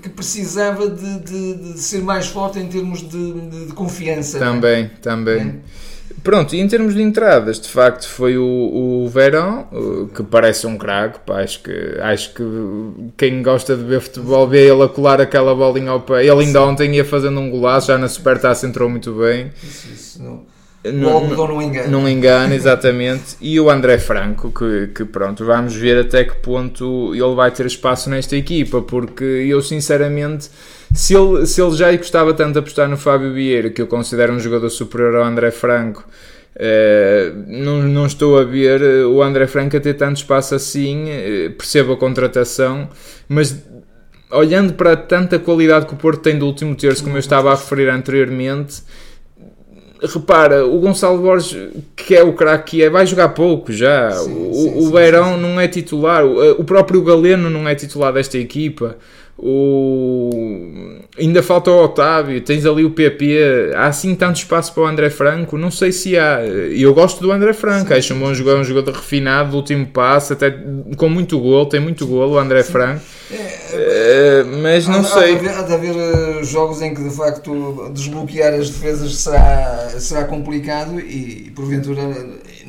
que precisava de, de, de, ser mais forte em termos de, de confiança. Também, né? também. É. Pronto, e em termos de entradas, de facto foi o, o Verão, que parece um craque, acho que, acho que quem gosta de ver futebol vê ele a colar aquela bolinha ao pé. Ele ainda ontem ia fazendo um golaço, já na Supertaça entrou muito bem. Isso, isso não. Não, não, não engana. Não engana, exatamente. E o André Franco, que, que pronto, vamos ver até que ponto ele vai ter espaço nesta equipa, porque eu sinceramente se ele, se ele já gostava tanto de apostar no Fábio Vieira, que eu considero um jogador superior ao André Franco, Uh, não, não estou a ver eh, o André Franco a ter tanto espaço assim, uh, percebo a contratação, mas olhando para tanta qualidade que o Porto tem do último terço, como eu estava a referir anteriormente, repara, o Gonçalo Borges, que é o craque que é, vai jogar pouco já. Sim, o, sim, o Beirão sim, não é titular, o próprio Galeno não é titular desta equipa. O... Ainda falta o Otávio, tens ali o PP. Há assim tanto espaço para o André Franco? Não sei se há. Eu gosto do André Franco, sim, acho um bom jogador, um jogador refinado, do último passo, até com muito gol, tem muito gol o André sim. Franco. É, uh, mas não há, sei. Há de, haver, há de haver eh, jogos em que de facto desbloquear as defesas será, será complicado e porventura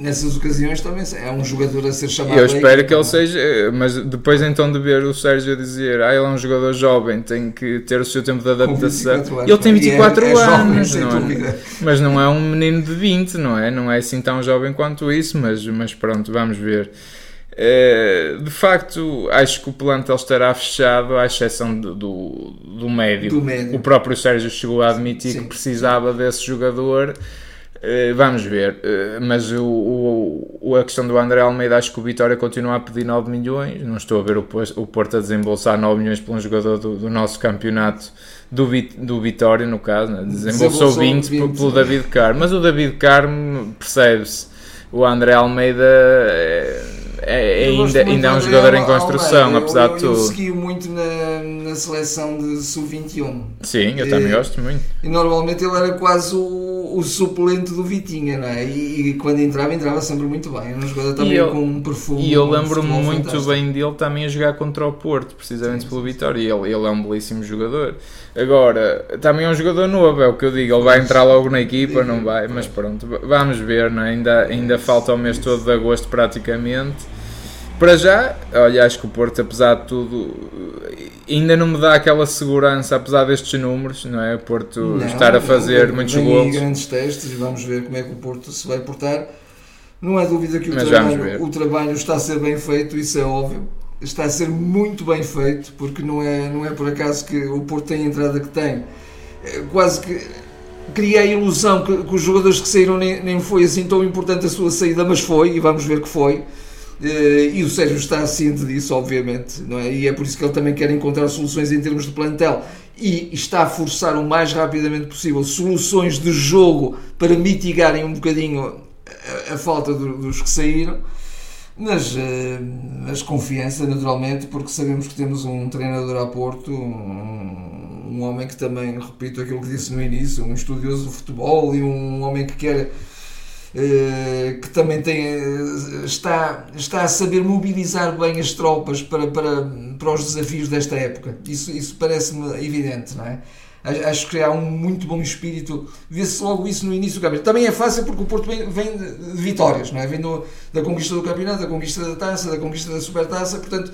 nessas ocasiões também é um jogador a ser chamado. Eu espero que ele seja, mas depois então de ver o Sérgio dizer, ah, ele é um jogador jovem, tem que ter o seu tempo de adaptação. Anos, ele tem 24 é, é anos, jovem, não é? mas não é um menino de 20, não é? Não é assim tão jovem quanto isso, mas, mas pronto, vamos ver. Eh, de facto, acho que o plantel estará fechado, à exceção do, do, do, médio. do médio. O próprio Sérgio chegou a admitir sim, que precisava sim. desse jogador. Uh, vamos ver, uh, mas o, o, a questão do André Almeida, acho que o Vitória continua a pedir 9 milhões. Não estou a ver o, o Porto a desembolsar 9 milhões por um jogador do, do nosso campeonato, do, do Vitória, no caso, né? desembolsou 20, 20 pelo David Carmo. Mas o David Carmo, percebe-se, o André Almeida. É, é, é ainda, ainda é um jogador em construção, Almeida. apesar eu, de tudo. Eu segui muito na, na seleção de sub-21. Sim, eu também gosto muito. E normalmente ele era quase o, o suplente do Vitinha, não é? E, e, quando entrava, entrava sempre muito bem. Era um jogador também eu, com um perfume. E eu lembro-me muito fantástico. bem dele também a jogar contra o Porto, precisamente sim, pelo Vitória. E ele, ele é um belíssimo jogador. Agora, também é um jogador novo, é o que eu digo. Ele vai entrar logo na equipa, não vai, mas pronto, vamos ver, não é? ainda, ainda falta o mês todo de agosto praticamente. Para já, olha, acho que o Porto, apesar de tudo, ainda não me dá aquela segurança, apesar destes números, não é? O Porto não, estar a fazer não, muitos gols. grandes testes e vamos ver como é que o Porto se vai portar. Não há dúvida que o trabalho, o trabalho está a ser bem feito, isso é óbvio. Está a ser muito bem feito, porque não é, não é por acaso que o Porto tem a entrada que tem. É quase que cria a ilusão que, que, os jogadores que saíram nem, nem foi assim tão importante a sua saída, mas foi, e vamos ver que foi. Eh, e o Sérgio está ciente disso, obviamente, não é? e é por isso que ele também quer encontrar soluções em termos de plantel e está a forçar o mais rapidamente possível soluções de jogo para mitigarem um bocadinho a, a falta do, dos que saíram. Mas, eh, mas confiança, naturalmente, porque sabemos que temos um treinador a Porto, um, um homem que também, repito aquilo que disse no início, um estudioso do futebol e um homem que quer que também tem, eh, está, está a saber mobilizar bem as tropas para, para, para os desafios desta época. Isso, isso parece-me evidente, não é? Acho que há um muito bom espírito. Vê-se logo isso no início do campeonato. Também é fácil porque o Porto vem, vem de vitórias, não é? Vem do, da conquista do campeonato, da conquista da taça, da conquista da supertaça. Portanto,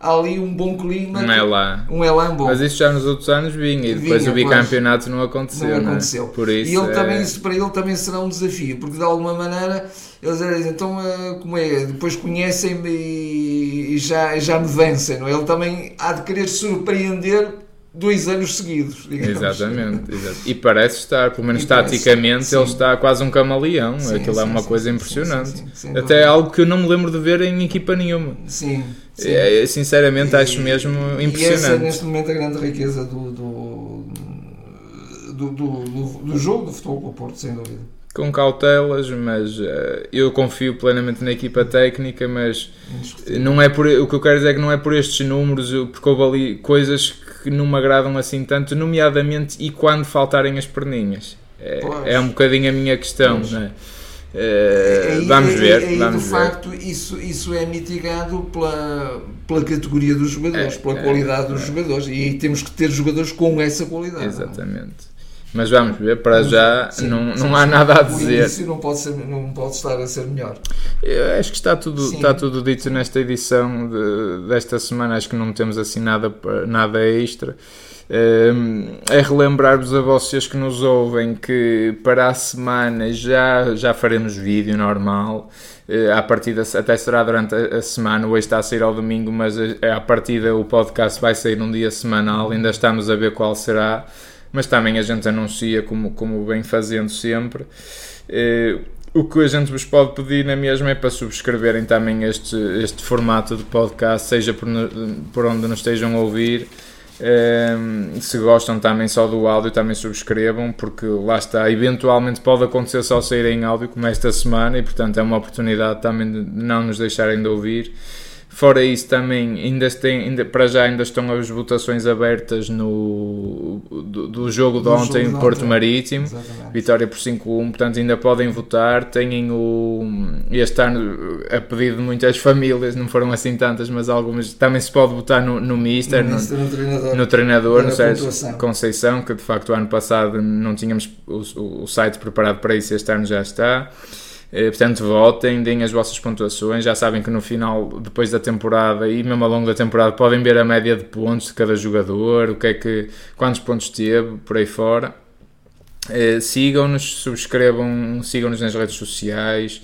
há ali um bom clima. Um elan. Um elan bom. Mas isso já nos outros anos vinha e depois vinha, o bicampeonato pois, não aconteceu. Não aconteceu. Né? Por isso e ele é... também, isso para ele também será um desafio, porque de alguma maneira eles dizem, então eh, como é? Depois conhecem-me e já, já me vencem, não é? Ele também há de querer surpreender dois anos seguidos. Exatamente, exatamente, E parece estar, pelo menos taticamente, sim. ele está quase um camaleão. Sim, Aquilo sim, é uma coisa impressionante. Até algo que eu não me lembro de ver em equipa nenhuma. Sim. É, sinceramente, acho e, mesmo impressionante. E essa é neste momento a grande riqueza do, do, do, do, do jogo do futebol com o Porto, sem dúvida com cautelas, mas uh, eu confio plenamente na equipa técnica, mas não é por o que eu quero dizer é que não é por estes números, porque houve ali coisas que não me agradam assim tanto, nomeadamente e quando faltarem as perninhas. É, é um bocadinho a minha questão, não é? Uh, vamos ver. E, vamos de ver. facto, isso, isso é mitigado pela, pela categoria dos jogadores, é, pela é, qualidade dos é. jogadores. E temos que ter jogadores com essa qualidade. Exatamente. Mas vamos ver, para já sim, não, sim, não há sim. nada a dizer. O não pode, ser, não pode estar a ser melhor. Eu acho que está tudo, está tudo dito nesta edição de, desta semana. Acho que não temos assim nada, nada extra. É relembrar-vos a vocês que nos ouvem que para a semana já, já faremos vídeo normal. Eh, a partida até será durante a semana, hoje está a sair ao domingo, mas a partida o podcast vai sair num dia semanal, ainda estamos a ver qual será mas também a gente anuncia como, como vem fazendo sempre. Eh, o que a gente vos pode pedir na mesma é para subscreverem também este, este formato de podcast, seja por, por onde nos estejam a ouvir. Eh, se gostam também só do áudio, também subscrevam, porque lá está, eventualmente pode acontecer só sair em áudio, como esta semana, e portanto é uma oportunidade também de não nos deixarem de ouvir. Fora isso, também ainda, tem, ainda para já ainda estão as votações abertas no, do, do jogo de do ontem em Porto Marítimo, Exatamente. vitória por 5-1, portanto ainda podem votar. Têm o este ano a pedido de muitas famílias, não foram assim tantas, mas algumas também se pode votar no, no Mister, no, no, no treinador, no, treinador, no Sérgio Conceição, que de facto o ano passado não tínhamos o, o site preparado para isso, este ano já está. Portanto, votem, deem as vossas pontuações. Já sabem que no final, depois da temporada e mesmo ao longo da temporada, podem ver a média de pontos de cada jogador, o que é que, quantos pontos teve, por aí fora. Sigam-nos, subscrevam, sigam-nos nas redes sociais.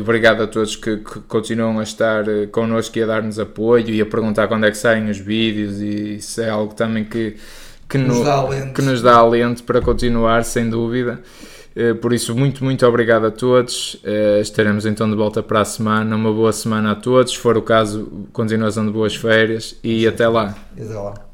Obrigado a todos que, que continuam a estar connosco e a dar-nos apoio e a perguntar quando é que saem os vídeos. E isso é algo também que, que, Nos no- dá alento. que nos dá alento para continuar, sem dúvida. Eh, Por isso, muito, muito obrigado a todos. Eh, Estaremos então de volta para a semana. Uma boa semana a todos. Se for o caso, continuação de boas férias e até lá. Até lá.